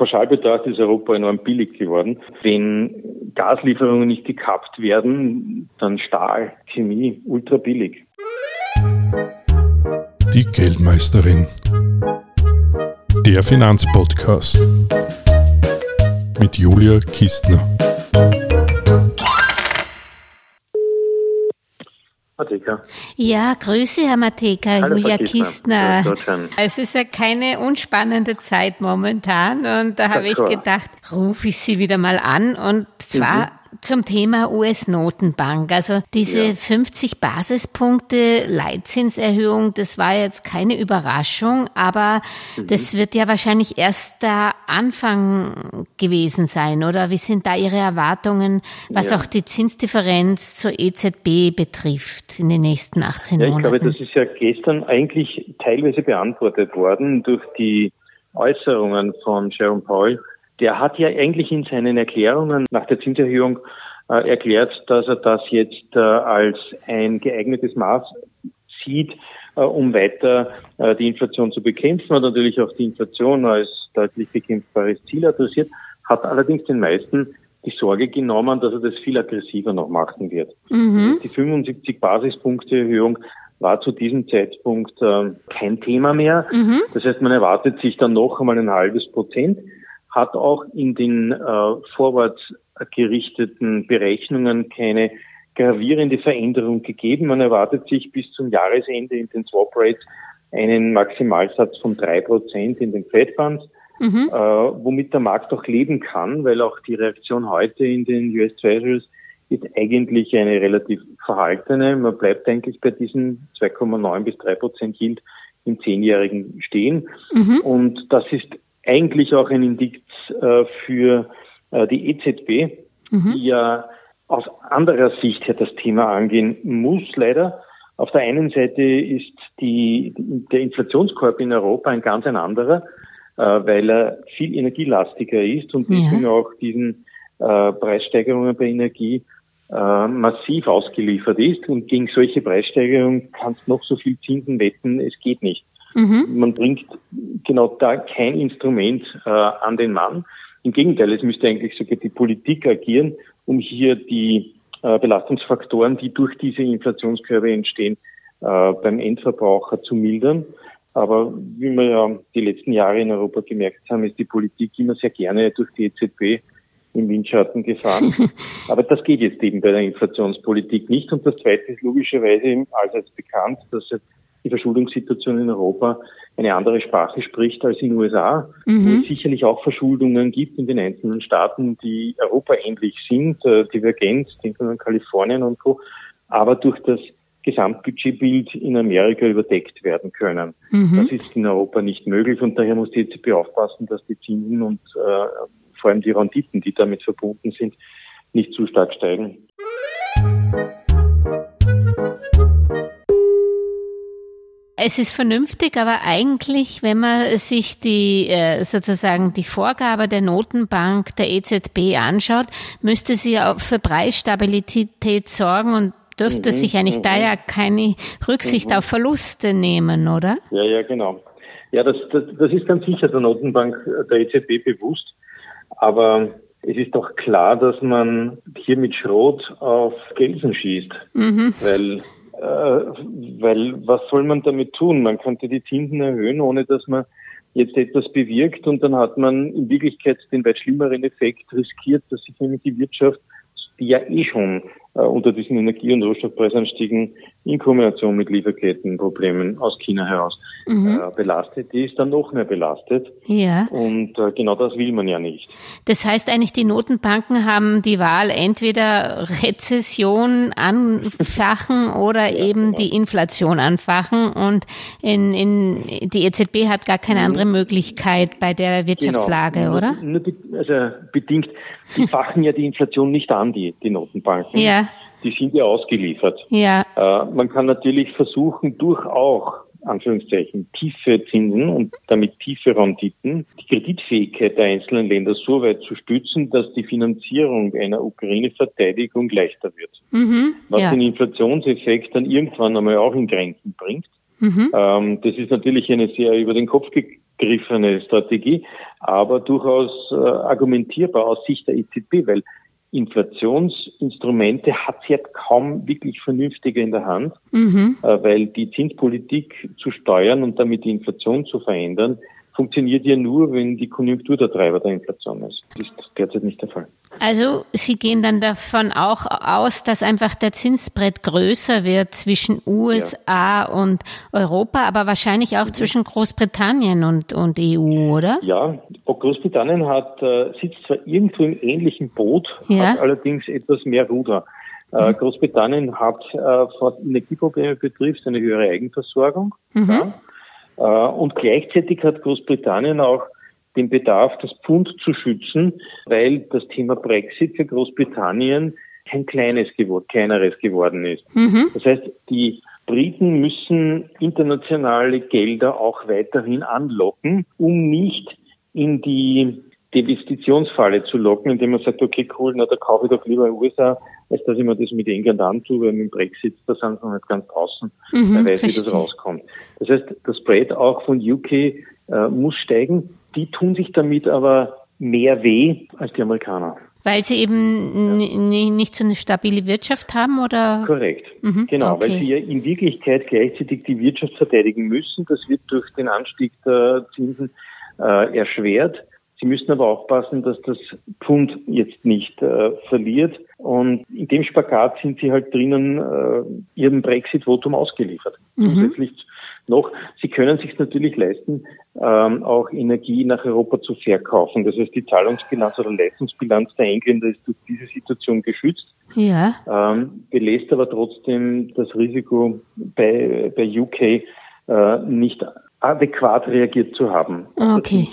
pauschal ist Europa enorm billig geworden. Wenn Gaslieferungen nicht gekappt werden, dann Stahl, Chemie, ultra billig. Die Geldmeisterin. Der Finanzpodcast mit Julia Kistner. Mateka. Ja, Grüße, Herr Mateka, Hallo, Julia Kistner. Es ist ja keine unspannende Zeit momentan und da habe ich gedacht, rufe ich Sie wieder mal an und zwar mhm zum Thema US-Notenbank. Also diese ja. 50 Basispunkte Leitzinserhöhung, das war jetzt keine Überraschung, aber mhm. das wird ja wahrscheinlich erst der Anfang gewesen sein, oder? Wie sind da Ihre Erwartungen, was ja. auch die Zinsdifferenz zur EZB betrifft in den nächsten 18 ja, Monaten? Ich glaube, das ist ja gestern eigentlich teilweise beantwortet worden durch die Äußerungen von Jerome Powell der hat ja eigentlich in seinen Erklärungen nach der Zinserhöhung äh, erklärt, dass er das jetzt äh, als ein geeignetes Maß sieht, äh, um weiter die Inflation zu bekämpfen und natürlich auch die Inflation als deutlich bekämpfbares Ziel adressiert, hat allerdings den meisten die Sorge genommen, dass er das viel aggressiver noch machen wird. Mhm. Die 75 Basispunkte Erhöhung war zu diesem Zeitpunkt äh, kein Thema mehr. Mhm. Das heißt, man erwartet sich dann noch einmal ein halbes Prozent hat auch in den äh, vorwärts gerichteten Berechnungen keine gravierende Veränderung gegeben. Man erwartet sich bis zum Jahresende in den Swap Rates einen Maximalsatz von drei Prozent in den Fed Funds, mhm. äh, womit der Markt auch leben kann, weil auch die Reaktion heute in den US Treasuries ist eigentlich eine relativ verhaltene. Man bleibt eigentlich bei diesen 2,9 bis 3 Prozent Yield im Zehnjährigen stehen. Mhm. Und das ist eigentlich auch ein Indiz äh, für äh, die EZB, mhm. die ja aus anderer Sicht her das Thema angehen muss, leider. Auf der einen Seite ist die, der Inflationskorb in Europa ein ganz ein anderer, äh, weil er viel energielastiger ist und deswegen ja. auch diesen Preissteigerungen bei Energie massiv ausgeliefert ist. Und gegen solche Preissteigerungen kannst noch so viel Zinsen wetten, es geht nicht. Mhm. Man bringt genau da kein Instrument äh, an den Mann. Im Gegenteil, es müsste eigentlich sogar die Politik agieren, um hier die äh, Belastungsfaktoren, die durch diese Inflationskörbe entstehen, äh, beim Endverbraucher zu mildern. Aber wie wir ja die letzten Jahre in Europa gemerkt haben, ist die Politik immer sehr gerne durch die EZB im Windschatten gefahren. Aber das geht jetzt eben bei der Inflationspolitik nicht. Und das Zweite ist logischerweise allseits bekannt, dass die Verschuldungssituation in Europa eine andere Sprache spricht als in den USA, mhm. wo es sicherlich auch Verschuldungen gibt in den einzelnen Staaten, die Europa ähnlich sind, äh, divergent, denken wir an Kalifornien und so, aber durch das Gesamtbudgetbild in Amerika überdeckt werden können. Mhm. Das ist in Europa nicht möglich und daher muss die EZB aufpassen, dass die Zinsen und äh, vor allem die Renditen, die damit verbunden sind, nicht zu stark steigen. Es ist vernünftig, aber eigentlich, wenn man sich die äh, sozusagen die Vorgabe der Notenbank der EZB anschaut, müsste sie auch für Preisstabilität sorgen und dürfte mhm, sich eigentlich mhm. da ja keine Rücksicht mhm. auf Verluste nehmen, oder? Ja, ja, genau. Ja, das, das, das ist ganz sicher der Notenbank der EZB bewusst. Aber es ist doch klar, dass man hier mit Schrot auf Gelsen schießt, mhm. weil äh, weil was soll man damit tun? Man könnte die Zinsen erhöhen, ohne dass man jetzt etwas bewirkt und dann hat man in Wirklichkeit den weit schlimmeren Effekt riskiert, dass sich nämlich die Wirtschaft, die ja eh schon äh, unter diesen Energie- und Rohstoffpreisanstiegen in Kombination mit Lieferkettenproblemen aus China heraus mhm. äh, belastet, die ist dann noch mehr belastet. Ja. Und äh, genau das will man ja nicht. Das heißt eigentlich, die Notenbanken haben die Wahl, entweder Rezession anfachen oder ja, eben genau. die Inflation anfachen. Und in, in, die EZB hat gar keine mhm. andere Möglichkeit bei der Wirtschaftslage, genau. oder? Nur, nur, also bedingt. Die fachen ja die Inflation nicht an, die, die Notenbanken. Ja die sind ja ausgeliefert. Ja. Äh, man kann natürlich versuchen, durch auch Anführungszeichen tiefe Zinsen und damit tiefe Renditen die Kreditfähigkeit der einzelnen Länder so weit zu stützen, dass die Finanzierung einer Ukraine-Verteidigung leichter wird. Mhm, was ja. den Inflationseffekt dann irgendwann einmal auch in Grenzen bringt. Mhm. Ähm, das ist natürlich eine sehr über den Kopf abgegriffene Strategie, aber durchaus äh, argumentierbar aus Sicht der EZB, weil Inflationsinstrumente hat sie ja kaum wirklich vernünftiger in der Hand, mhm. äh, weil die Zinspolitik zu steuern und damit die Inflation zu verändern, funktioniert ja nur, wenn die Konjunktur der Treiber der Inflation ist. Das ist derzeit nicht der Fall. Also Sie gehen dann davon auch aus, dass einfach der Zinsbrett größer wird zwischen USA ja. und Europa, aber wahrscheinlich auch mhm. zwischen Großbritannien und, und EU, oder? Ja, Großbritannien hat, äh, sitzt zwar irgendwo im ähnlichen Boot, ja. hat allerdings etwas mehr Ruder. Äh, mhm. Großbritannien hat, äh, was Energieprobleme betrifft, eine höhere Eigenversorgung. Mhm. Ja. Äh, und gleichzeitig hat Großbritannien auch den Bedarf, das Pfund zu schützen, weil das Thema Brexit für Großbritannien kein kleines geworden, kleineres geworden ist. Mhm. Das heißt, die Briten müssen internationale Gelder auch weiterhin anlocken, um nicht in die Investitionsfalle zu locken, indem man sagt, okay, cool, na, da kaufe ich doch lieber USA, als dass ich mir das mit England antue, weil mit dem Brexit, da sind wir nicht ganz draußen, mhm, wer weiß, verstehe. wie das rauskommt. Das heißt, das Spread auch von UK äh, muss steigen. Die tun sich damit aber mehr weh als die Amerikaner. Weil sie eben ja. nicht so eine stabile Wirtschaft haben, oder? Korrekt. Mhm, genau, okay. weil sie ja in Wirklichkeit gleichzeitig die Wirtschaft verteidigen müssen. Das wird durch den Anstieg der Zinsen äh, erschwert. Sie müssen aber aufpassen, dass das Pfund jetzt nicht äh, verliert. Und in dem Spagat sind Sie halt drinnen äh, Ihrem Brexit-Votum ausgeliefert. Mhm. Zusätzlich noch, Sie können sich natürlich leisten, ähm, auch Energie nach Europa zu verkaufen. Das heißt, die Zahlungsbilanz oder Leistungsbilanz der Engländer ist durch diese Situation geschützt. Ja. Ähm, belässt aber trotzdem das Risiko bei, bei UK äh, nicht adäquat reagiert zu haben. Okay.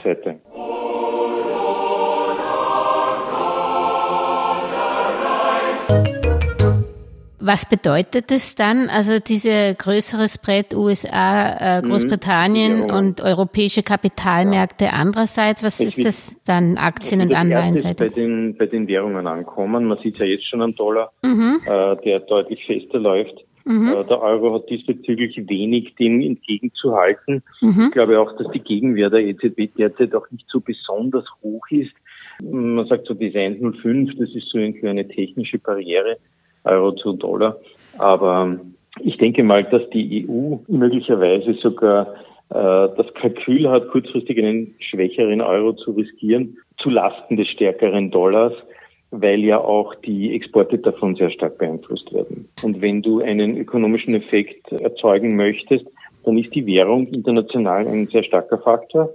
Was bedeutet es dann? Also diese größere Spread USA, äh, mhm. Großbritannien mhm. ja, und europäische Kapitalmärkte ja. andererseits. Was ich ist das dann Aktien- und Anleihenseite? Bei den, bei den Währungen ankommen. Man sieht ja jetzt schon am Dollar, mhm. äh, der deutlich fester läuft. Mhm. Äh, der Euro hat diesbezüglich wenig dem entgegenzuhalten. Mhm. Ich glaube auch, dass die Gegenwehr der EZB derzeit auch nicht so besonders hoch ist. Man sagt so bis 1,05, das ist so irgendwie eine technische Barriere. Euro zu Dollar. Aber ich denke mal, dass die EU möglicherweise sogar äh, das Kalkül hat, kurzfristig einen schwächeren Euro zu riskieren, zu Lasten des stärkeren Dollars, weil ja auch die Exporte davon sehr stark beeinflusst werden. Und wenn du einen ökonomischen Effekt erzeugen möchtest, dann ist die Währung international ein sehr starker Faktor.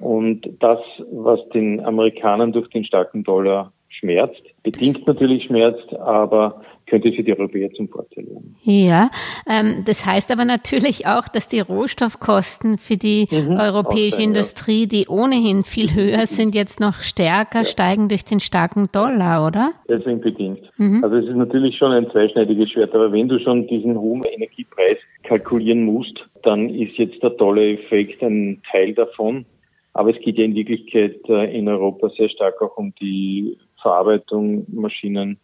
Und das, was den Amerikanern durch den starken Dollar schmerzt, bedingt natürlich schmerzt, aber könnte für die Europäer zum Vorteil werden. Ja, ähm, das heißt aber natürlich auch, dass die Rohstoffkosten für die mhm, europäische sein, Industrie, ja. die ohnehin viel höher sind, jetzt noch stärker ja. steigen durch den starken Dollar, oder? Deswegen bedingt. Mhm. Also es ist natürlich schon ein zweischneidiges Schwert, aber wenn du schon diesen hohen Energiepreis kalkulieren musst, dann ist jetzt der Dollar-Effekt ein Teil davon. Aber es geht ja in Wirklichkeit äh, in Europa sehr stark auch um die Verarbeitung, Maschinen,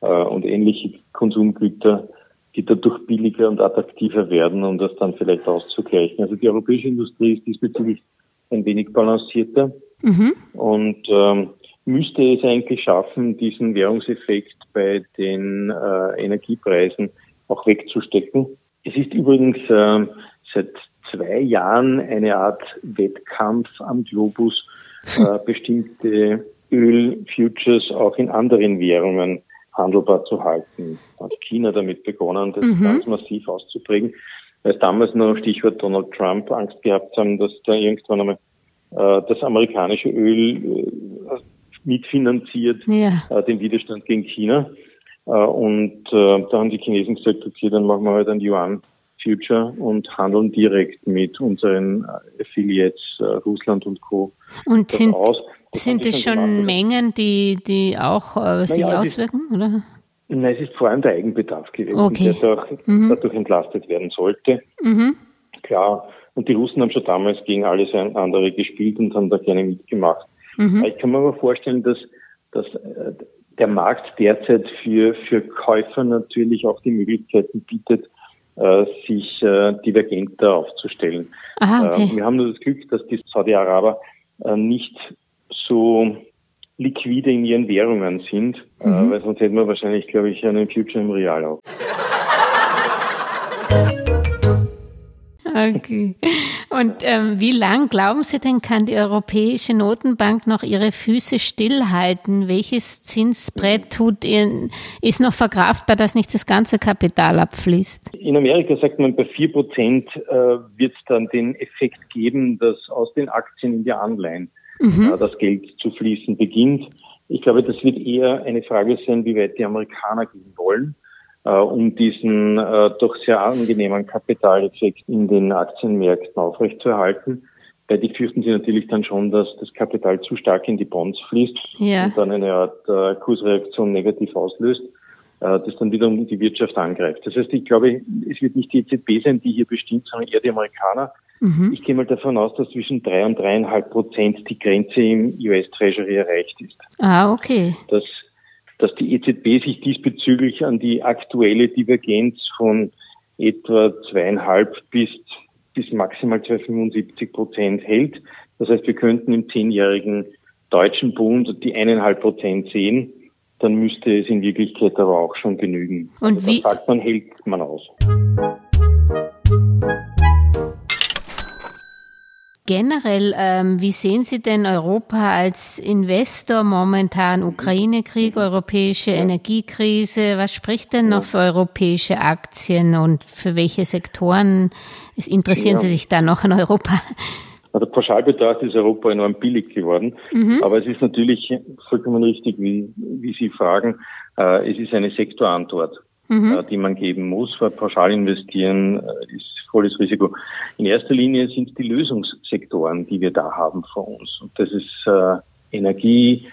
und ähnliche Konsumgüter, die dadurch billiger und attraktiver werden, um das dann vielleicht auszugleichen. Also die europäische Industrie ist diesbezüglich ein wenig balancierter mhm. und ähm, müsste es eigentlich schaffen, diesen Währungseffekt bei den äh, Energiepreisen auch wegzustecken. Es ist übrigens äh, seit zwei Jahren eine Art Wettkampf am Globus, äh, bestimmte Ölfutures auch in anderen Währungen handelbar zu halten. Hat China damit begonnen, das mhm. ganz massiv auszuprägen, weil es damals noch Stichwort Donald Trump Angst gehabt haben, dass da irgendwann einmal äh, das amerikanische Öl äh, mitfinanziert, ja. äh, den Widerstand gegen China. Äh, und äh, da haben die Chinesen gesagt, okay, dann machen wir halt ein Yuan Future und handeln direkt mit unseren Affiliates Russland und Co. Und sind, aus. Sind es schon gemacht, Mengen, die, die auch äh, sich naja, auswirken? Ist, oder? Nein, es ist vor allem der Eigenbedarf gewesen, okay. der dadurch, mhm. dadurch entlastet werden sollte. Mhm. Klar, und die Russen haben schon damals gegen alles andere gespielt und haben da gerne mitgemacht. Mhm. Ich kann mir aber vorstellen, dass, dass äh, der Markt derzeit für, für Käufer natürlich auch die Möglichkeiten bietet, äh, sich äh, divergenter aufzustellen. Aha, okay. äh, wir haben nur das Glück, dass die Saudi-Araber nicht so liquide in ihren Währungen sind, äh, mhm. weil sonst hätten wir wahrscheinlich, glaube ich, einen Future im Real auch. Okay. Und ähm, wie lang glauben Sie denn, kann die Europäische Notenbank noch ihre Füße stillhalten? Welches Zinsbrett tut ihren, ist noch verkraftbar, dass nicht das ganze Kapital abfließt? In Amerika sagt man, bei vier Prozent äh, wird es dann den Effekt geben, dass aus den Aktien in die Anleihen mhm. das Geld zu fließen beginnt. Ich glaube, das wird eher eine Frage sein, wie weit die Amerikaner gehen wollen äh, um diesen äh, doch sehr angenehmen Kapitaleffekt in den Aktienmärkten aufrechtzuerhalten. Weil die fürchten sie natürlich dann schon, dass das Kapital zu stark in die Bonds fließt ja. und dann eine Art äh, Kursreaktion negativ auslöst, das dann wiederum die Wirtschaft angreift. Das heißt, ich glaube, es wird nicht die EZB sein, die hier bestimmt, sondern eher die Amerikaner. Mhm. Ich gehe mal davon aus, dass zwischen drei und dreieinhalb Prozent die Grenze im US Treasury erreicht ist. Ah, okay. Das dass die EZB sich diesbezüglich an die aktuelle Divergenz von etwa zweieinhalb bis, bis maximal 275 Prozent hält. Das heißt, wir könnten im zehnjährigen deutschen Bund die eineinhalb Prozent sehen. Dann müsste es in Wirklichkeit aber auch schon genügen. Und also wie? sagt man, hält man aus. Generell, ähm, wie sehen Sie denn Europa als Investor momentan? Ukraine-Krieg, europäische Energiekrise. Was spricht denn noch für europäische Aktien und für welche Sektoren interessieren ja. Sie sich da noch in Europa? Also pauschal betrachtet ist Europa enorm billig geworden. Mhm. Aber es ist natürlich vollkommen richtig, wie, wie Sie fragen. Äh, es ist eine Sektorantwort mhm. äh, die man geben muss, weil pauschal investieren äh, ist volles Risiko. In erster Linie sind es die Lösungssektoren, die wir da haben vor uns. Und das ist äh, Energie,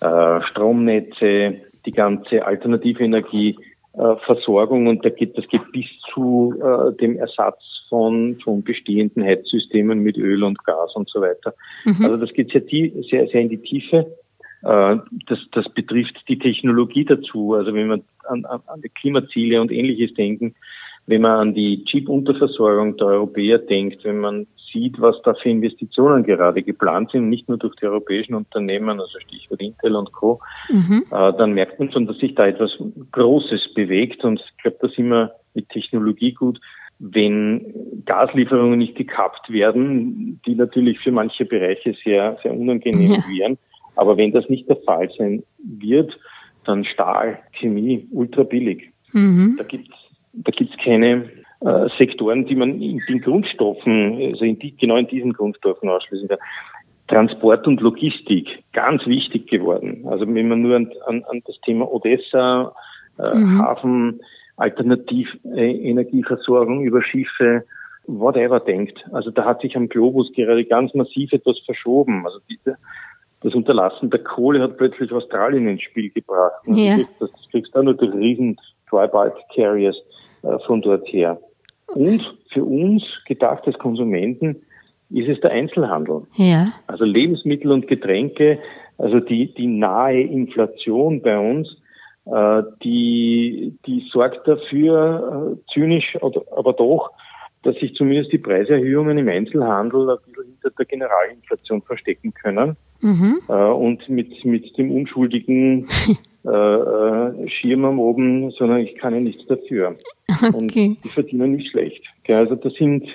äh, Stromnetze, die ganze alternative Energieversorgung und da geht, das geht bis zu äh, dem Ersatz von, von bestehenden Heizsystemen mit Öl und Gas und so weiter. Mhm. Also das geht sehr, sehr, sehr in die Tiefe. Äh, das, das betrifft die Technologie dazu. Also wenn man an, an, an die Klimaziele und ähnliches denken, wenn man an die Chip-Unterversorgung der Europäer denkt, wenn man sieht, was da für Investitionen gerade geplant sind, nicht nur durch die europäischen Unternehmen, also Stichwort Intel und Co., mhm. äh, dann merkt man schon, dass sich da etwas Großes bewegt und ich glaube, da sind wir mit Technologie gut. Wenn Gaslieferungen nicht gekappt werden, die natürlich für manche Bereiche sehr, sehr unangenehm ja. wären, aber wenn das nicht der Fall sein wird, dann Stahl, Chemie, ultra billig. Mhm. Da gibt's da gibt's keine äh, Sektoren, die man in den Grundstoffen, also in die, genau in diesen Grundstoffen ausschließen kann. Transport und Logistik, ganz wichtig geworden. Also wenn man nur an, an, an das Thema Odessa, äh, mhm. Hafen, Alternativenergieversorgung über Schiffe, whatever denkt. Also da hat sich am Globus gerade ganz massiv etwas verschoben. Also diese, das Unterlassen der Kohle hat plötzlich Australien ins Spiel gebracht. Ja. Das, kriegst du auch nur durch riesen Dry Bulk Carriers äh, von dort her. Und für uns gedacht als Konsumenten ist es der Einzelhandel. Ja. Also Lebensmittel und Getränke, also die, die nahe Inflation bei uns, äh, die, die sorgt dafür, äh, zynisch, aber doch, dass sich zumindest die Preiserhöhungen im Einzelhandel ein bisschen hinter der Generalinflation verstecken können. Mhm. Äh, und mit, mit dem unschuldigen äh, äh, Schirm am oben, sondern ich kann ja nichts dafür. Okay. Und die verdienen nicht schlecht. Also das sind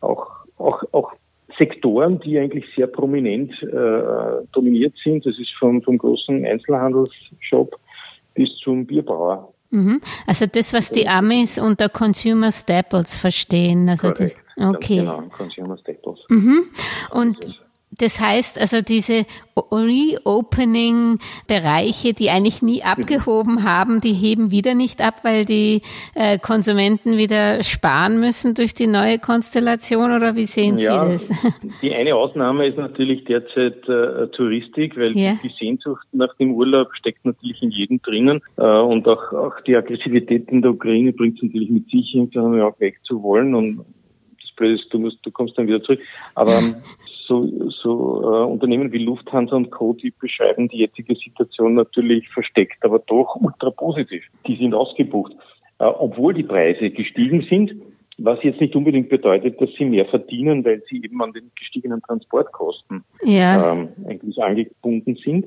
auch, auch, auch Sektoren, die eigentlich sehr prominent äh, dominiert sind. Das ist vom, vom großen Einzelhandelsshop bis zum Bierbrauer. Mhm. Also das, was die Amis unter Consumer Staples verstehen. Also Correct. das, okay. Ganz genau, Consumer Staples. Mhm. Und das heißt also, diese Reopening-Bereiche, die eigentlich nie abgehoben haben, die heben wieder nicht ab, weil die äh, Konsumenten wieder sparen müssen durch die neue Konstellation oder wie sehen ja, Sie das? Die eine Ausnahme ist natürlich derzeit äh, Touristik, weil ja. die Sehnsucht nach dem Urlaub steckt natürlich in jedem drinnen äh, und auch, auch die Aggressivität in der Ukraine bringt es natürlich mit sich, irgendwie auch weg zu wollen und das Blöde ist, du, musst, du kommst dann wieder zurück. Aber so, so äh, Unternehmen wie Lufthansa und Co., die beschreiben die jetzige Situation natürlich versteckt, aber doch ultra positiv. Die sind ausgebucht. äh, obwohl die Preise gestiegen sind, was jetzt nicht unbedingt bedeutet, dass sie mehr verdienen, weil sie eben an den gestiegenen Transportkosten ja. ähm, eigentlich angebunden sind.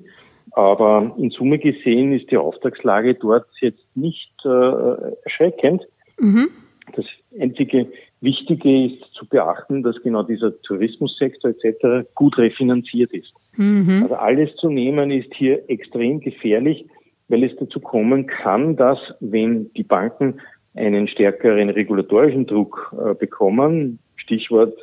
Aber in Summe gesehen ist die Auftragslage dort jetzt nicht äh, erschreckend. Mhm. Das einzige Wichtige ist zu beachten, dass genau dieser Tourismussektor etc. gut refinanziert ist. Mhm. Also alles zu nehmen ist hier extrem gefährlich, weil es dazu kommen kann, dass wenn die Banken einen stärkeren regulatorischen Druck äh, bekommen, Stichwort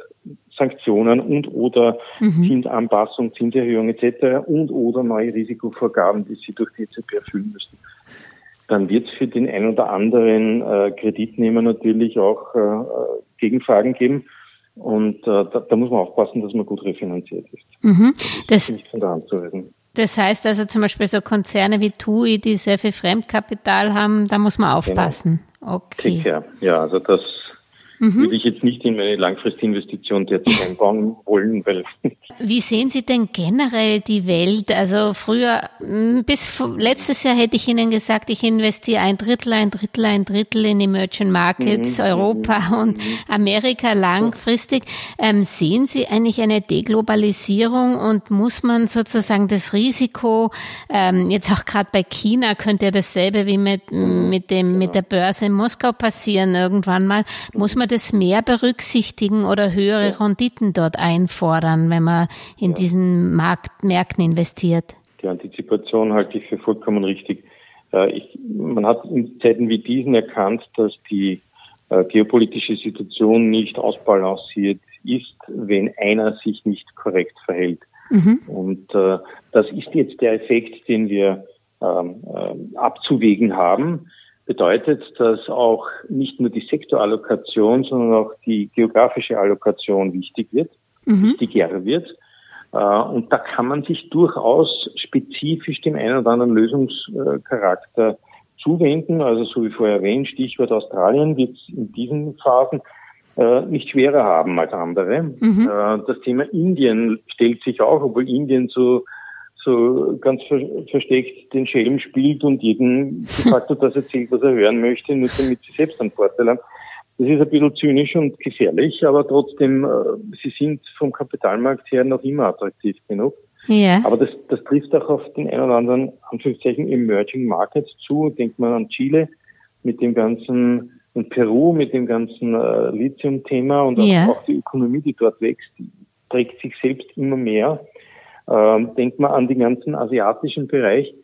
Sanktionen und oder mhm. Zinsanpassung, Zinserhöhung etc. und oder neue Risikovorgaben, die sie durch die EZB erfüllen müssen, dann wird es für den ein oder anderen äh, Kreditnehmer natürlich auch äh, Gegenfragen geben. Und äh, da, da, muss man aufpassen, dass man gut refinanziert ist. Mhm. Das, das, nicht von der Hand zu reden. das heißt also zum Beispiel so Konzerne wie TUI, die sehr viel Fremdkapital haben, da muss man genau. aufpassen. Genau. Okay. Sicher. Ja, also das mhm. würde ich jetzt nicht in meine Langfristinvestition derzeit einbauen wollen, weil. Wie sehen Sie denn generell die Welt? Also früher, bis letztes Jahr hätte ich Ihnen gesagt, ich investiere ein Drittel, ein Drittel, ein Drittel in Emerging Markets, mhm. Europa mhm. und Amerika langfristig. Ähm, sehen Sie eigentlich eine Deglobalisierung und muss man sozusagen das Risiko, ähm, jetzt auch gerade bei China könnte ja dasselbe wie mit, mit dem, mit der Börse in Moskau passieren irgendwann mal, muss man das mehr berücksichtigen oder höhere Renditen dort einfordern, wenn man in ja. diesen Markt, Märkten investiert? Die Antizipation halte ich für vollkommen richtig. Äh, ich, man hat in Zeiten wie diesen erkannt, dass die äh, geopolitische Situation nicht ausbalanciert ist, wenn einer sich nicht korrekt verhält. Mhm. Und äh, das ist jetzt der Effekt, den wir ähm, äh, abzuwägen haben bedeutet, dass auch nicht nur die Sektorallokation, sondern auch die geografische Allokation wichtig wird, mhm. wichtiger wird. Äh, und da kann man sich durchaus spezifisch dem einen oder anderen Lösungscharakter zuwenden. Also so wie vorher erwähnt, Stichwort Australien wird es in diesen Phasen äh, nicht schwerer haben als andere. Mhm. Äh, das Thema Indien stellt sich auch, obwohl Indien so so ganz ver versteckt den Schelm spielt und jedem de facto das erzählt, was er hören möchte, nur damit sie selbst einen Vorteil haben. Das ist ein bisschen zynisch und gefährlich, aber trotzdem, äh, sie sind vom Kapitalmarkt her noch immer attraktiv genug. Ja. Aber das, das trifft auch auf den einen oder anderen, Anführungszeichen, Emerging Markets zu. Denkt man an Chile mit dem ganzen, und Peru mit dem ganzen äh, Lithium-Thema und ja. auch, auch die Ökonomie, die dort wächst, trägt sich selbst immer mehr. Ähm, denkt man an den ganzen asiatischen Bereich,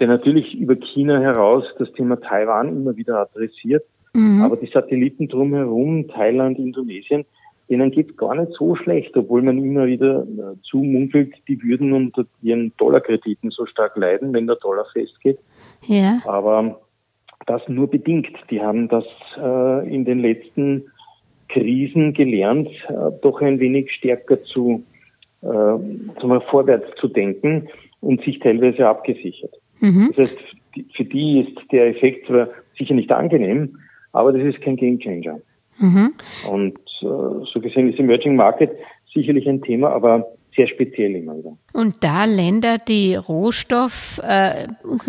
der natürlich über China heraus das Thema Taiwan immer wieder adressiert. Mhm. Aber die Satelliten drumherum, Thailand, Indonesien, denen geht es gar nicht so schlecht, obwohl man immer wieder äh, zumunkelt, die würden unter ihren Dollarkrediten so stark leiden, wenn der Dollar festgeht. Ja. Aber das nur bedingt. Die haben das äh, in den letzten Krisen gelernt, äh, doch ein wenig stärker zu äh, vorwärts zu denken und sich teilweise abgesichert. Mhm. Das heißt, für die ist der Effekt zwar sicher nicht angenehm, aber das ist kein Gamechanger. Mhm. Und äh, so gesehen ist Emerging Market sicherlich ein Thema, aber sehr speziell immer wieder. Und da Länder, die Rohstoff äh,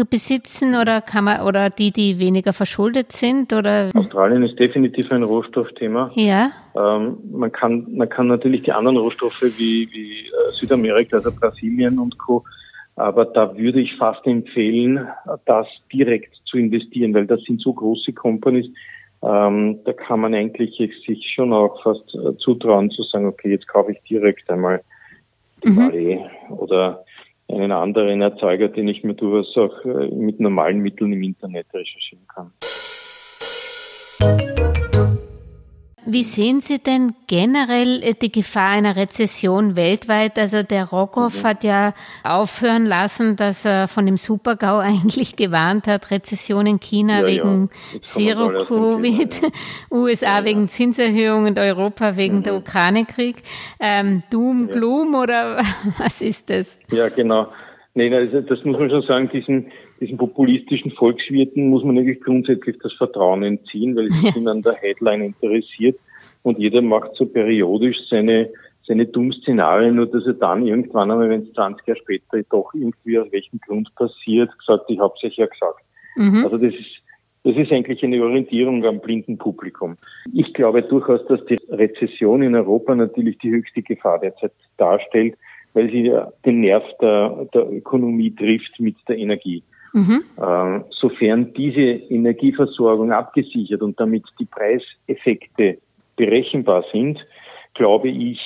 besitzen oder kann man oder die, die weniger verschuldet sind oder Australien ist definitiv ein Rohstoffthema. Ja. Ähm, man kann man kann natürlich die anderen Rohstoffe wie wie äh, Südamerika, also Brasilien und Co. Aber da würde ich fast empfehlen, das direkt zu investieren, weil das sind so große Companies. Ähm, da kann man eigentlich sich schon auch fast äh, zutrauen zu sagen, okay, jetzt kaufe ich direkt einmal mhm. oder einen anderen Erzeuger, den ich mir durchaus auch äh, mit normalen Mitteln im Internet recherchieren kann. Wie sehen Sie denn generell äh, die Gefahr einer Rezession weltweit? Also der Rogoff mhm. hat ja aufhören lassen, dass er von dem Supergau eigentlich gewarnt hat, Rezession in China ja, wegen ja. Zero Covid, ja. USA wegen Zinserhöhung und Europa wegen mhm. der Ukraine-Krieg. Ähm, Doom, Gloom oder was ist das? Ja, genau. Nee, das muss man schon sagen, diesen, diesen populistischen Volkswirten muss man eigentlich grundsätzlich das Vertrauen entziehen, weil sie sind an der Headline interessiert und jeder macht so periodisch seine, seine dummen Szenarien, nur dass er dann irgendwann einmal, wenn es 20 Jahre später doch irgendwie aus welchem Grund passiert, gesagt, ich habe es euch ja gesagt. Mhm. Also das ist Das ist eigentlich eine Orientierung am blinden Publikum. Ich glaube durchaus, dass die Rezession in Europa natürlich die höchste Gefahr derzeit darstellt, weil sie den Nerv der, der Ökonomie trifft mit der Energie. Mhm. Äh, sofern diese Energieversorgung abgesichert und damit die Preiseffekte berechenbar sind, glaube ich,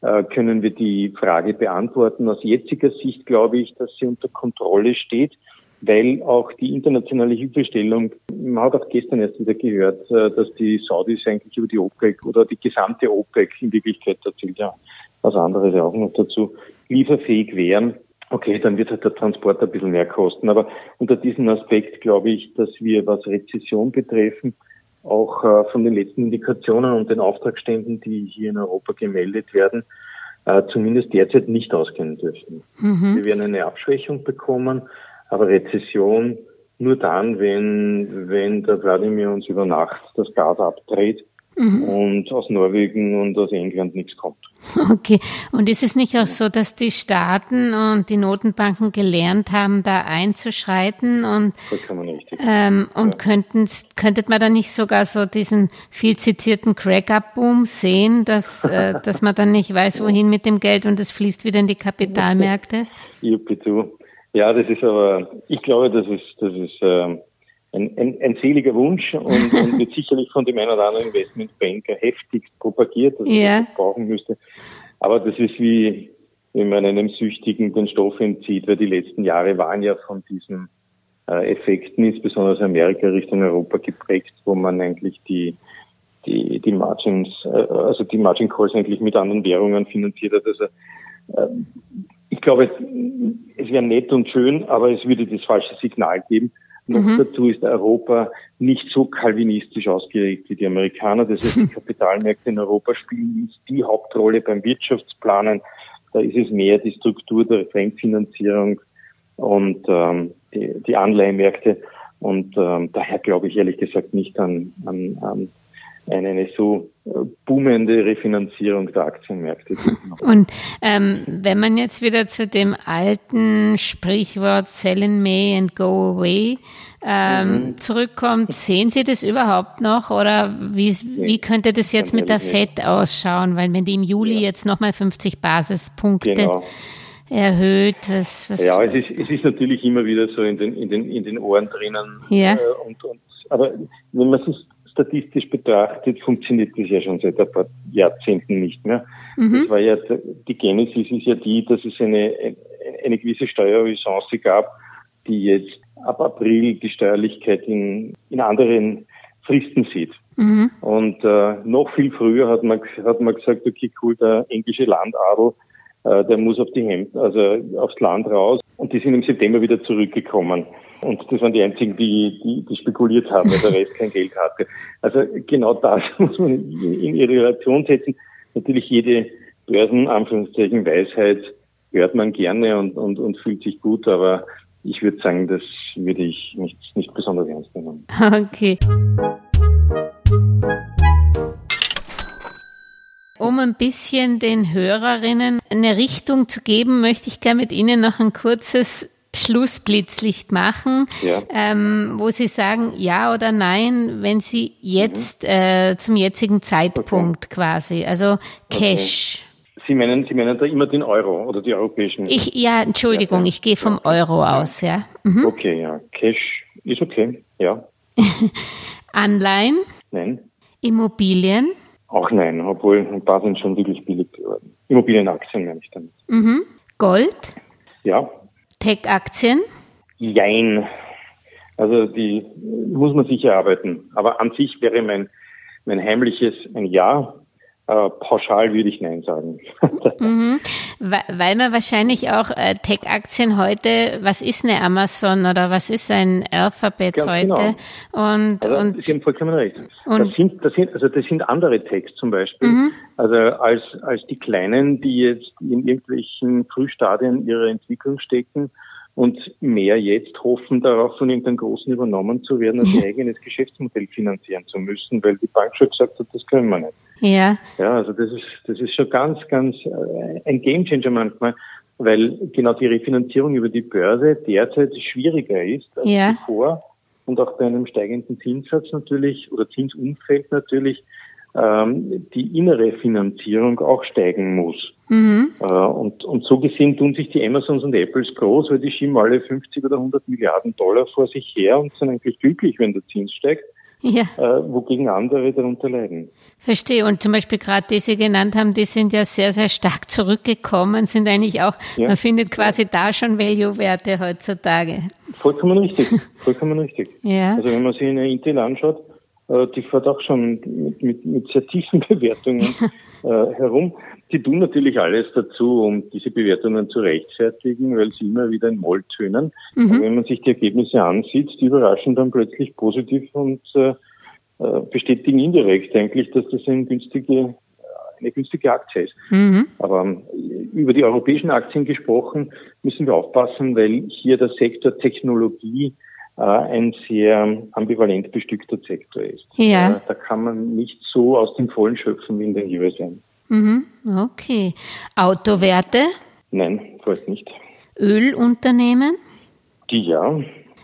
äh, können wir die Frage beantworten. Aus jetziger Sicht glaube ich, dass sie unter Kontrolle steht weil auch die internationale Hilfestellung, man hat auch gestern erst wieder gehört, äh, dass die Saudis eigentlich über die OPEC oder die gesamte OPEC in Wirklichkeit, da zählt ja was anderes auch noch dazu, lieferfähig wären. Okay, dann wird halt der Transport ein bisschen mehr kosten. Aber unter diesem Aspekt glaube ich, dass wir, was Rezession betreffen, auch äh, von den letzten Indikationen und den Auftragsständen, die hier in Europa gemeldet werden, äh, zumindest derzeit nicht ausgehen dürfen. Mhm. Wir werden eine Abschwächung bekommen. Aber Rezession nur dann, wenn, wenn der Wladimir uns über Nacht das Gas abdreht mhm. und aus Norwegen und aus England nichts kommt. Okay. Und ist es nicht auch so, dass die Staaten und die Notenbanken gelernt haben, da einzuschreiten und, ähm, und ja. könnten, könnte man dann nicht sogar so diesen viel zitierten Crack-Up-Boom sehen, dass, äh, dass man dann nicht weiß, wohin mit dem Geld und es fließt wieder in die Kapitalmärkte? Juppie. Ja, das ist aber, ich glaube, das ist, das ist äh, ein, ein, ein seliger Wunsch und, und wird sicherlich von dem einen oder anderen Investmentbanker heftig propagiert, dass yeah. man das brauchen müsste. Aber das ist wie, wenn man einem Süchtigen den Stoff entzieht, weil die letzten Jahre waren ja von diesen äh, Effekten, insbesondere Amerika Richtung Europa geprägt, wo man eigentlich die die, die Margins, äh, also die Margin Calls eigentlich mit anderen Währungen finanziert hat. Also äh, ich glaube, es wäre nett und schön, aber es würde das falsche Signal geben. Noch mhm. dazu ist Europa nicht so kalvinistisch ausgelegt wie die Amerikaner. Das heißt, die Kapitalmärkte in Europa spielen nicht die Hauptrolle beim Wirtschaftsplanen. Da ist es mehr die Struktur der Fremdfinanzierung und ähm, die, die Anleihmärkte. Und ähm, daher glaube ich ehrlich gesagt nicht an, an, an eine so boomende Refinanzierung der Aktienmärkte. Und ähm, wenn man jetzt wieder zu dem alten Sprichwort Sell in May and go away ähm, mhm. zurückkommt, sehen Sie das überhaupt noch oder wie, wie könnte das jetzt mit der FED ausschauen? Weil wenn die im Juli ja. jetzt nochmal 50 Basispunkte genau. erhöht, was, was Ja, es ist, es ist natürlich immer wieder so in den, in den, in den Ohren drinnen. Ja. Äh, und, und, aber wenn man es statistisch betrachtet funktioniert das ja schon seit ein paar Jahrzehnten nicht mehr. Mhm. Das war ja, die Genesis ist ja die, dass es eine, eine gewisse Steuerressource gab, die jetzt ab April die Steuerlichkeit in, in anderen Fristen sieht. Mhm. Und äh, noch viel früher hat man, hat man gesagt, okay, cool, der englische Landadel, äh, der muss auf die Hemden, also aufs Land raus. Und die sind im September wieder zurückgekommen. Und das waren die einzigen, die, die, die spekuliert haben, weil der Rest kein Geld hatte. Also genau das muss man in ihre Relation setzen. Natürlich jede Börsen, Anführungszeichen, Weisheit hört man gerne und, und, und fühlt sich gut, aber ich würde sagen, das würde ich nicht, nicht besonders ernst nehmen. Okay. Um ein bisschen den Hörerinnen eine Richtung zu geben, möchte ich gerne mit Ihnen noch ein kurzes Schlussblitzlicht machen, ja. ähm, wo Sie sagen ja oder nein, wenn Sie jetzt mhm. äh, zum jetzigen Zeitpunkt okay. quasi, also Cash. Okay. Sie meinen, Sie meinen da immer den Euro oder die europäischen? Ich, ja, Entschuldigung, ja, ich gehe vom Euro aus, ja. Mhm. Okay, ja. Cash ist okay, ja. Anleihen? Nein. Immobilien? Auch nein, obwohl ein paar sind schon wirklich billig geworden. Immobilienaktien meine ich damit. Mhm. Gold? Ja. Tech-Aktien? Jein. Also die muss man sicher arbeiten. Aber an sich wäre mein, mein heimliches ein Ja. Äh, pauschal würde ich Nein sagen. mhm. Weil man wahrscheinlich auch äh, Tech-Aktien heute, was ist eine Amazon oder was ist ein Alphabet Ganz heute? Genau. Und, also, und Sie haben vollkommen recht. das sind, das sind, also das sind andere Techs zum Beispiel, mhm. also als, als die kleinen, die jetzt in irgendwelchen Frühstadien ihrer Entwicklung stecken und mehr jetzt hoffen darauf, von irgendeinem Großen übernommen zu werden, als ihr eigenes Geschäftsmodell finanzieren zu müssen, weil die Bank schon gesagt hat, das können wir nicht. Ja. Ja, also das ist, das ist schon ganz, ganz äh, ein Gamechanger manchmal, weil genau die Refinanzierung über die Börse derzeit schwieriger ist als ja. zuvor, und auch bei einem steigenden Zinssatz natürlich oder Zinsumfeld natürlich ähm, die innere Finanzierung auch steigen muss. Mhm. Äh, und, und so gesehen tun sich die Amazons und Apples groß, weil die schieben alle 50 oder 100 Milliarden Dollar vor sich her und sind eigentlich glücklich, wenn der Zins steigt ja. äh, wogegen andere darunter leiden. Verstehe. Und zum Beispiel gerade die Sie genannt haben, die sind ja sehr, sehr stark zurückgekommen, sind eigentlich auch, ja. man findet quasi da schon Value-Werte heutzutage. Vollkommen richtig, vollkommen richtig. Ja. Also wenn man sich eine Intel anschaut, die fährt auch schon mit, mit, mit sehr tiefen Bewertungen äh, herum. Die tun natürlich alles dazu, um diese Bewertungen zu rechtfertigen, weil sie immer wieder in Moll tönen. Mhm. Wenn man sich die Ergebnisse ansieht, die überraschen dann plötzlich positiv und äh, äh bestätigen indirekt eigentlich, dass das eine günstige, eine günstige Aktie ist. Mhm. Aber äh, über die europäischen Aktien gesprochen, müssen wir aufpassen, weil hier der Sektor Technologie äh, ein sehr ambivalent bestückter Sektor ist. Ja. Da kann man nicht so aus dem Vollen schöpfen wie in den USA. Mhm, okay. Autowerte? Nein, vorerst nicht. Ölunternehmen? Die ja.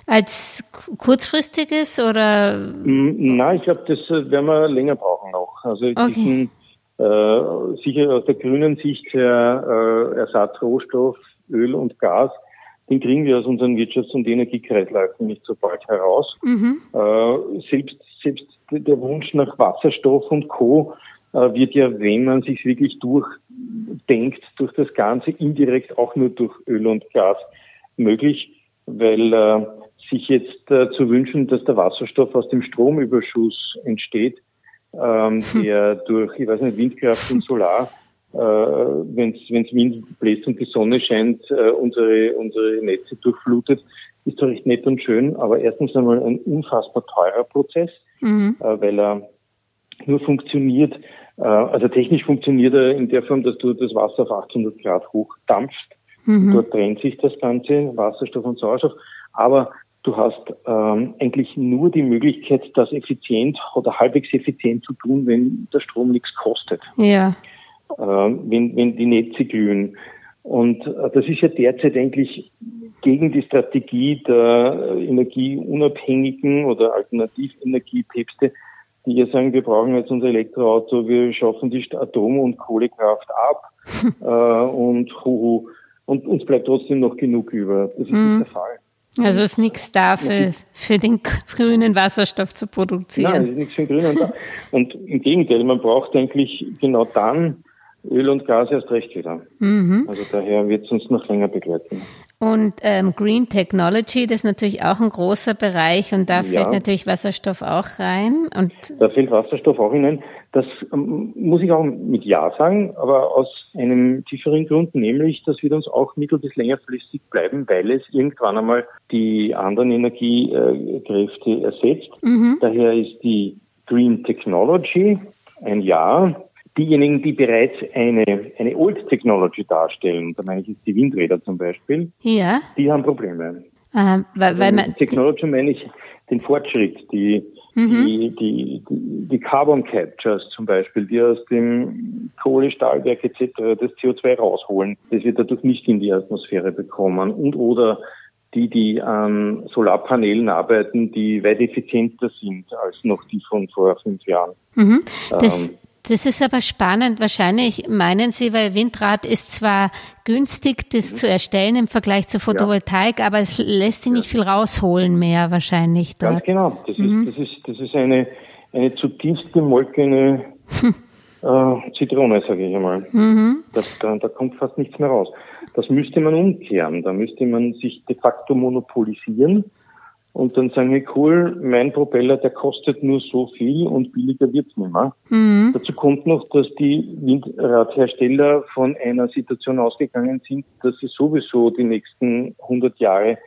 Als kurzfristiges oder? Mm, nein, ich glaube, das äh, werden wir länger brauchen noch. Also okay. diesen, äh, sicher aus der grünen Sicht her äh, Ersatzrohstoff, Öl und Gas, den kriegen wir aus unseren Wirtschafts- und Energiekreisläufen nicht so bald heraus. Mhm. Äh, selbst, selbst der Wunsch nach Wasserstoff und Co äh, wird ja, wenn man sich wirklich durchdenkt, durch das Ganze indirekt auch nur durch Öl und Gas möglich, weil äh, sich jetzt äh, zu wünschen, dass der Wasserstoff aus dem Stromüberschuss entsteht, ähm, hm. der durch, ich weiß nicht, Windkraft und Solar, äh, wenn es Wind bläst und die Sonne scheint, äh, unsere, unsere Netze durchflutet, ist doch recht nett und schön, aber erstens einmal ein unfassbar teurer Prozess, mhm. äh, weil er nur funktioniert, äh, also technisch funktioniert er in der Form, dass du das Wasser auf 800 Grad hoch dampfst. Mhm. Dort trennt sich das Ganze, Wasserstoff und Sauerstoff. Aber du hast ähm, eigentlich nur die Möglichkeit, das effizient oder halbwegs effizient zu tun, wenn der Strom nichts kostet. Ja. Äh, wenn, wenn die Netze glühen. Und äh, das ist ja derzeit eigentlich gegen die Strategie der energieunabhängigen oder Alternativenergiepäpste, die ja sagen, wir brauchen jetzt unser Elektroauto, wir schaffen die Atom- und Kohlekraft ab äh, und, huhu, und uns bleibt trotzdem noch genug über. Das ist mhm. nicht der Fall. Also ist nichts da für, für den grünen Wasserstoff zu produzieren. Nein, es ist nichts für den grünen. Und im Gegenteil, man braucht eigentlich genau dann Öl und Gas erst recht wieder. Mhm. Also daher wird es uns noch länger begleiten. Und ähm, Green Technology, das ist natürlich auch ein großer Bereich und da ja. fällt natürlich Wasserstoff auch rein. Und da fällt Wasserstoff auch hinein. Das ähm, muss ich auch mit Ja sagen, aber aus einem tieferen Grund, nämlich das wird uns auch mittel- bis längerfristig bleiben, weil es irgendwann einmal die anderen Energiekräfte ersetzt. Mhm. Daher ist die Green Technology ein Ja diejenigen, die bereits eine, eine Old Technology darstellen, da meine ich jetzt die Windräder zum Beispiel, ja. die haben Probleme. Aha, weil, weil man, Technology meine ich den Fortschritt, die, mhm. die, die, die, die Carbon Captures zum Beispiel, die aus dem Kohle, Stahlwerk etc. das CO2 rausholen, das wir dadurch nicht in die Atmosphäre bekommen und oder die, die an Solarpanelen arbeiten, die weit effizienter sind als noch die von vor fünf Jahren. Mhm. Das, ähm, das ist aber spannend. Wahrscheinlich meinen Sie, weil Windrad ist zwar günstig, das mhm. zu erstellen im Vergleich zur Photovoltaik, ja. aber es lässt sich nicht viel rausholen mehr wahrscheinlich dort. Ganz genau. Das, mhm. ist, das, ist, das ist eine, eine zutiefst gemolkene hm. äh, Zitrone, sage ich einmal. Mhm. Das, da, da kommt fast nichts mehr raus. Das müsste man umkehren. Da müsste man sich de facto monopolisieren und dann sagen wir, cool, mein Propeller, der kostet nur so viel und billiger wird's nicht mehr. Mhm. Dazu kommt noch, dass die Windradhersteller von einer Situation ausgegangen sind, dass sie sowieso die nächsten 100 Jahre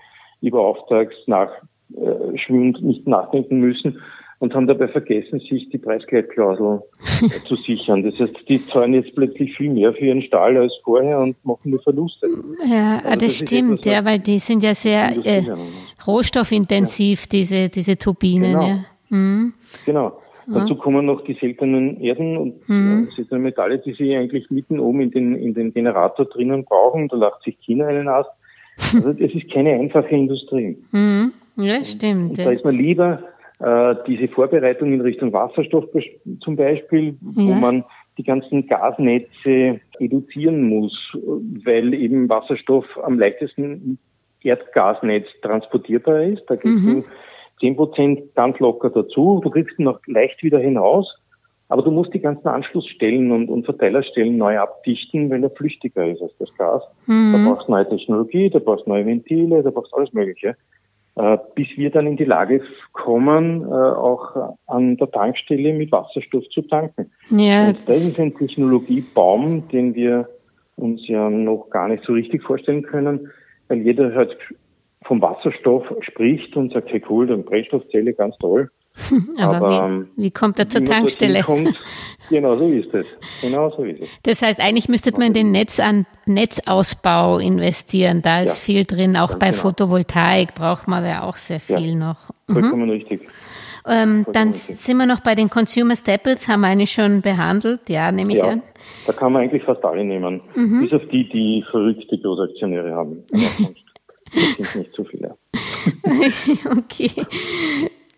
über Auftragsnachschwund nicht nachdenken müssen und haben dabei vergessen, sich die Preisgleitklausel zu sichern. Das heißt, die zahlen jetzt plötzlich viel mehr für ihren Stahl als vorher und machen nur Verluste. Ja, also das, das stimmt, etwas, ja, weil die sind ja sehr äh, rohstoffintensiv, ja. diese, diese Turbinen. Genau. Ja. Mhm. genau. Dazu kommen noch die seltenen Erden und mhm. äh, seltenen Metalle, die sie eigentlich mitten oben in den, in den Generator drinnen brauchen. Da lacht sich China einen Ast. Also es ist keine einfache Industrie. Mhm. Ja, stimmt. Und da ist man lieber äh, diese Vorbereitung in Richtung Wasserstoff zum Beispiel, ja. wo man die ganzen Gasnetze reduzieren muss, weil eben Wasserstoff am leichtesten Erdgasnetz transportierbar ist. Da kriegst mhm. du 10 Prozent ganz locker dazu. Du kriegst ihn noch leicht wieder hinaus. Aber du musst die ganzen Anschlussstellen und, und Verteilerstellen neu abdichten, weil er flüchtiger ist als das Gas. Mhm. Da brauchst du neue Technologie, da brauchst du neue Ventile, da brauchst du alles Mögliche. Äh, bis wir dann in die Lage kommen, äh, auch an der Tankstelle mit Wasserstoff zu tanken. Ja, und das ist ein Technologiebaum, den wir uns ja noch gar nicht so richtig vorstellen können, weil jeder halt vom Wasserstoff spricht und sagt, hey cool, dann Brennstoffzelle, ganz toll. Aber, Aber wie, wie, kommt er zur Tankstelle? Kommt, genau so ist es. Genau so ist es. Das heißt, eigentlich müsste man in den Netz an, Netzausbau investieren. Da ist ja, viel drin. Auch bei genau. Photovoltaik braucht man ja auch sehr viel ja, noch. Mhm. Vollkommen richtig. Ähm, dann richtig. sind wir noch bei den Consumer Staples, haben wir eigentlich schon behandelt, ja, nehme ich ja, an. Da kann man eigentlich fast alle nehmen. Mhm. Bis auf die, die verrückte Großaktionäre haben. das sind nicht zu viele. okay.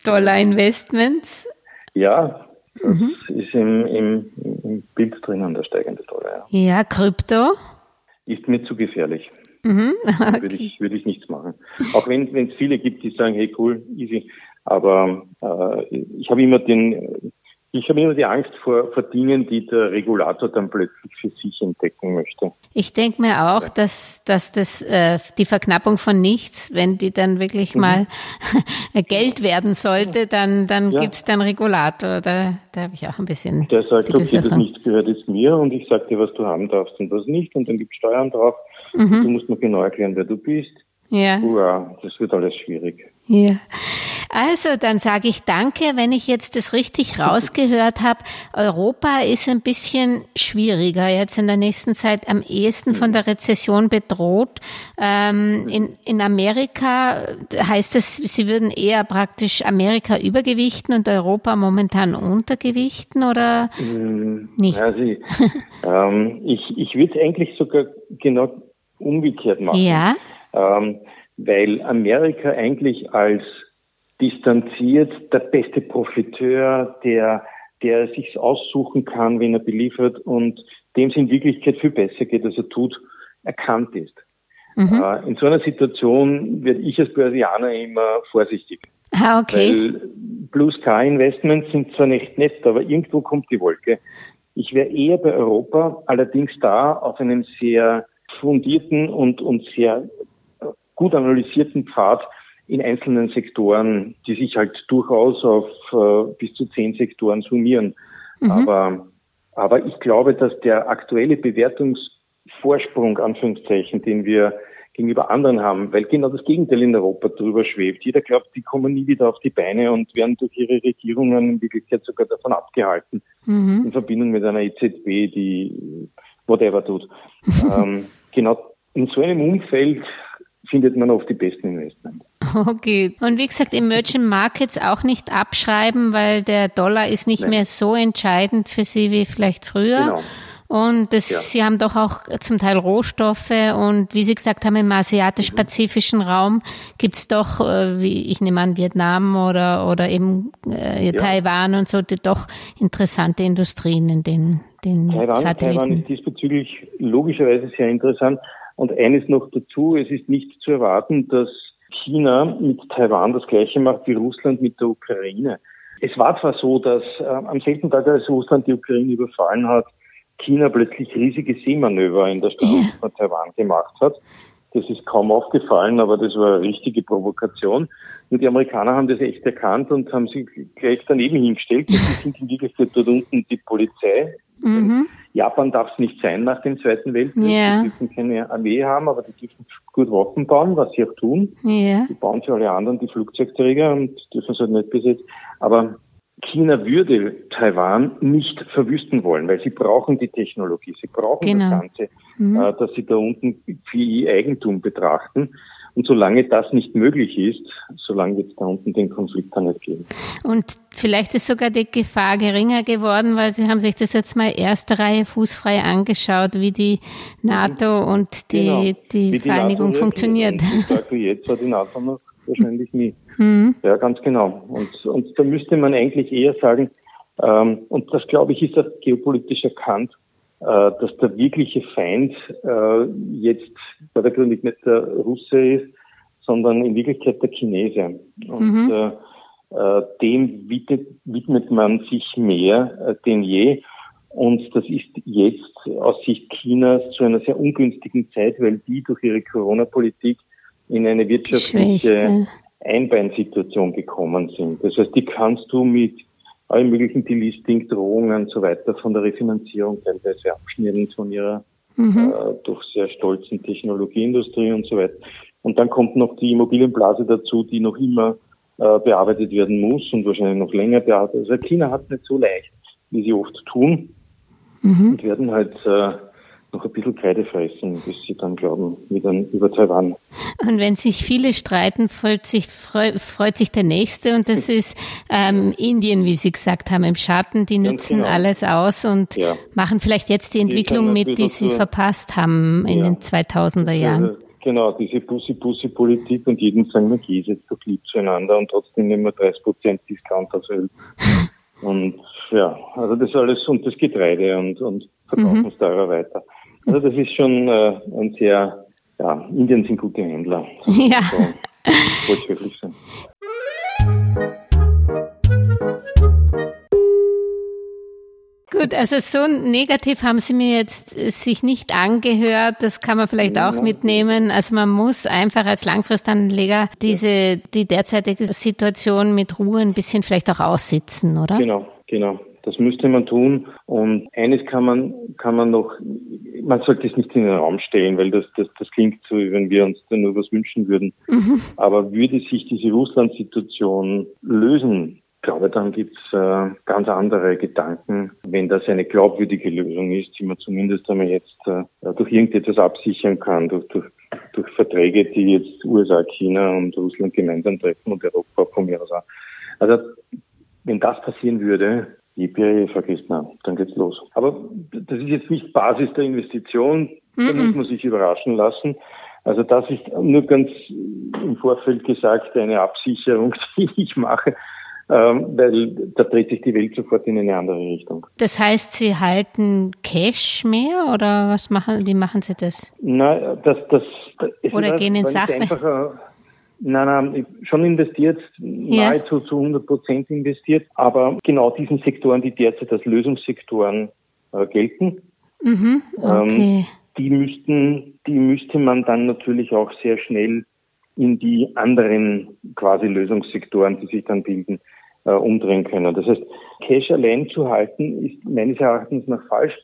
Dollar-Investments? Ja, das mhm. ist im, im, im, Bild drinnen, der steigende Dollar. Ja, ja Krypto? Ist mir zu gefährlich. Mhm. Okay. Würde, ich, würde ich nichts machen. Auch wenn es viele gibt, die sagen, hey cool, easy. Aber äh, ich habe immer den ich habe immer die Angst vor, vor Dingen, die der Regulator dann plötzlich für sich entdecken möchte. Ich denke mir auch, dass, dass das äh, die Verknappung von nichts, wenn die dann wirklich mhm. mal Geld werden sollte, dann, dann ja. gibt es dann Regulator. Da, da habe ich auch ein bisschen. Der sagt, okay, das nicht gehört jetzt mir und ich sage dir, was du haben darfst und was nicht und dann gibt Steuern drauf. Mhm. Du musst mir genau erklären, wer du bist. Ja. Uah, das wird alles schwierig. Ja. Also, dann sage ich danke, wenn ich jetzt das richtig rausgehört habe. Europa ist ein bisschen schwieriger jetzt in der nächsten Zeit, am ehesten von der Rezession bedroht. Ähm, in, in Amerika heißt es, sie würden eher praktisch Amerika übergewichten und Europa momentan untergewichten oder hm, nicht? Ja, sie, ähm, ich ich würde es eigentlich sogar genau umgekehrt machen. Ja. Ähm, weil Amerika eigentlich als distanziert der beste Profiteur, der, der sich aussuchen kann, wen er beliefert und dem es in Wirklichkeit viel besser geht, als er tut, erkannt ist. Mhm. Äh, in so einer Situation werde ich als Börsianer immer vorsichtig. Ah, okay. Weil Blue Sky Investments sind zwar nicht nett, aber irgendwo kommt die Wolke. Ich wäre eher bei Europa, allerdings da auf einem sehr fundierten und, und sehr gut analysierten Pfad in einzelnen Sektoren, die sich halt durchaus auf äh, bis zu zehn Sektoren summieren. Mhm. Aber, aber ich glaube, dass der aktuelle Bewertungsvorsprung, Anführungszeichen, den wir gegenüber anderen haben, weil genau das Gegenteil in Europa drüber schwebt. Jeder glaubt, die kommen nie wieder auf die Beine und werden durch ihre Regierungen in Wirklichkeit sogar davon abgehalten, mhm. in Verbindung mit einer EZB, die whatever tut. ähm, genau in so einem Umfeld findet man oft die besten Investments. Okay. Und wie gesagt, Emerging Markets auch nicht abschreiben, weil der Dollar ist nicht Nein. mehr so entscheidend für Sie wie vielleicht früher. Genau. Und das, ja. Sie haben doch auch zum Teil Rohstoffe und wie Sie gesagt haben, im asiatisch-pazifischen Raum gibt's doch, äh, wie ich nehme an, Vietnam oder, oder eben äh, ja. Taiwan und so, die doch interessante Industrien in den, den Taiwan, Satelliten. Taiwan ist diesbezüglich logischerweise sehr interessant. Und eines noch dazu, es ist nicht zu erwarten, dass China mit Taiwan das gleiche macht wie Russland mit der Ukraine. Es war zwar so, dass äh, am selben Tag, als Russland die Ukraine überfallen hat, China plötzlich riesige Seemanöver in der Stadt ja. von Taiwan gemacht hat. Das ist kaum aufgefallen, aber das war eine richtige Provokation. Und die Amerikaner haben das echt erkannt und haben sich gleich daneben hingestellt. Die sind in Wirklichkeit dort unten die Polizei. Mhm. Japan darf es nicht sein nach dem Zweiten Weltkrieg. Yeah. Die dürfen keine Armee haben, aber die dürfen gut Waffen bauen, was sie auch tun. Yeah. Die bauen für alle anderen die Flugzeugträger und dürfen es halt nicht besetzen. Aber China würde Taiwan nicht verwüsten wollen, weil sie brauchen die Technologie, sie brauchen genau. das Ganze, mhm. äh, dass sie da unten für ihr Eigentum betrachten. Und solange das nicht möglich ist, solange wird es da unten den Konflikt dann nicht geben. Und vielleicht ist sogar die Gefahr geringer geworden, weil Sie haben sich das jetzt mal erste Reihe fußfrei angeschaut, wie die NATO und die, genau. die, die Vereinigung NATO funktioniert. Jetzt war die NATO noch wahrscheinlich nie. Mhm. Ja, ganz genau. Und, und da müsste man eigentlich eher sagen, ähm, und das glaube ich ist das geopolitisch erkannt, äh, dass der wirkliche Feind äh, jetzt bei der Gründung nicht der Russe ist, sondern in Wirklichkeit der Chinese. Und mhm. äh, äh dem widmet, widmet man sich mehr äh, denn je. Und das ist jetzt aus Sicht Chinas zu einer sehr ungünstigen Zeit, weil die durch ihre Corona-Politik in eine wirtschaftliche. Einbeinsituation gekommen sind. Das heißt, die kannst du mit allen möglichen Delisting, Drohungen und so weiter von der Refinanzierung teilweise abschneiden von ihrer mhm. äh, doch sehr stolzen Technologieindustrie und so weiter. Und dann kommt noch die Immobilienblase dazu, die noch immer äh, bearbeitet werden muss und wahrscheinlich noch länger bearbeitet. Also China hat es nicht so leicht, wie sie oft tun mhm. und werden halt äh, noch ein bisschen Kreide fressen, bis sie dann glauben, wieder über Taiwan. Und wenn sich viele streiten, freut sich, freut, freut sich der Nächste und das ist ähm, Indien, wie Sie gesagt haben, im Schatten. Die nutzen genau. alles aus und ja. machen vielleicht jetzt die Entwicklung mit, die sie verpasst haben in ja. den 2000er Jahren. Genau, diese Bussi-Bussi-Politik und jeden sagen, wir gehen jetzt doch lieb zueinander und trotzdem nehmen wir 30 Prozent Discount aus Öl. und ja, also das alles und das Getreide und, und verkaufen mhm. es teurer weiter. Also das ist schon äh, ein sehr, ja, Indien sind gute Händler. Ja. So, wollte ich wirklich sagen. Gut, also so negativ haben Sie mir jetzt äh, sich nicht angehört. Das kann man vielleicht auch mitnehmen. Also man muss einfach als Langfristanleger diese, die derzeitige Situation mit Ruhe ein bisschen vielleicht auch aussitzen, oder? Genau, genau. Das müsste man tun. Und eines kann man, kann man noch, man sollte es nicht in den Raum stellen, weil das, das, das klingt so, wie wenn wir uns da nur was wünschen würden. Mhm. Aber würde sich diese Russland-Situation lösen, glaube, dann gibt's äh, ganz andere Gedanken, wenn das eine glaubwürdige Lösung ist, die man zumindest einmal jetzt äh, durch irgendetwas absichern kann, durch, durch, durch Verträge, die jetzt USA, China und Russland gemeinsam treffen und Europa von mir aus. Also wenn das passieren würde, Yippie, vergisst man, dann geht's los. Aber das ist jetzt nicht Basis der Investition, da mm muss man sich überraschen lassen. Also das ist nur ganz im Vorfeld gesagt eine Absicherung, die ich mache, ähm, weil da dreht sich die Welt sofort in eine andere Richtung. Das heißt, Sie halten Cash mehr oder was machen, wie machen Sie das? Na, das, das, es oder gehen in Sachen? Nein, nein, schon investiert, ja. nahezu zu 100 Prozent investiert, aber genau diesen Sektoren, die derzeit als Lösungssektoren äh, gelten, mhm, okay. ähm, die müssten, die müsste man dann natürlich auch sehr schnell in die anderen quasi Lösungssektoren, die sich dann bilden, äh, umdrehen können. Das heißt, Cash allein zu halten ist meines Erachtens noch falsch,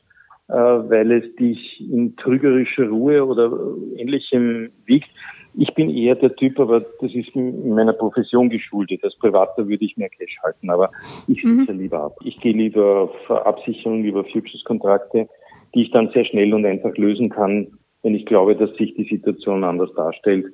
äh, weil es dich in trügerischer Ruhe oder ähnlichem wiegt. Ich bin eher der Typ, aber das ist in meiner Profession geschuldet. Als Privater würde ich mehr Cash halten, aber ich sitze mhm. lieber ab. Ich gehe lieber auf Absicherung, lieber Futures-Kontrakte, die ich dann sehr schnell und einfach lösen kann, wenn ich glaube, dass sich die Situation anders darstellt.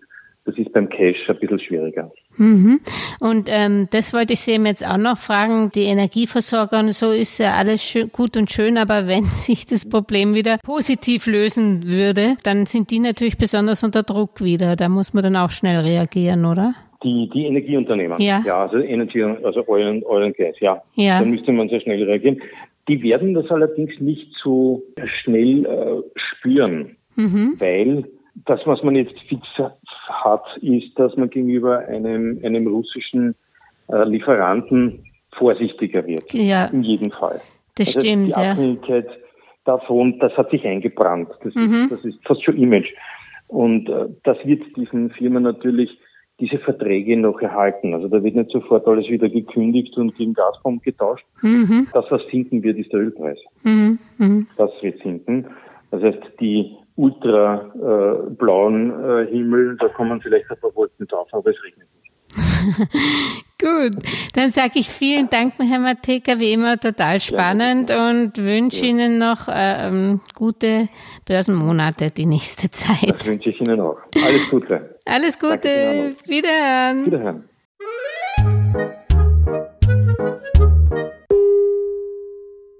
Das ist beim Cash ein bisschen schwieriger. Mhm. Und ähm, das wollte ich Sie jetzt auch noch fragen. Die Energieversorger und so ist ja alles schön, gut und schön, aber wenn sich das Problem wieder positiv lösen würde, dann sind die natürlich besonders unter Druck wieder. Da muss man dann auch schnell reagieren, oder? Die, die Energieunternehmer. Ja. ja, also Energy, also Oil und, Oil and Gas, ja. ja. Da müsste man sehr schnell reagieren. Die werden das allerdings nicht so schnell äh, spüren, mhm. weil das, was man jetzt fix hat, ist, dass man gegenüber einem, einem russischen äh, Lieferanten vorsichtiger wird. Ja. In jedem Fall. Das also stimmt, die Abhängigkeit ja. davon, das hat sich eingebrannt. Das, mhm. ist, das ist fast schon Image. Und äh, das wird diesen Firmen natürlich diese Verträge noch erhalten. Also da wird nicht sofort alles wieder gekündigt und gegen Gazprom getauscht. Mhm. Das, was sinken wird, ist der Ölpreis. Mhm. Mhm. Das wird sinken. Das heißt, die ultra äh, blauen äh, Himmel, da kommen vielleicht ein paar Wolken drauf, aber es regnet nicht. Gut, dann sage ich vielen Dank, Herr Mateka, wie immer total spannend und wünsche ja. Ihnen noch äh, gute Börsenmonate die nächste Zeit. Das wünsche ich Ihnen auch. Alles Gute. Alles Gute. Wiederhören. Wiederhören.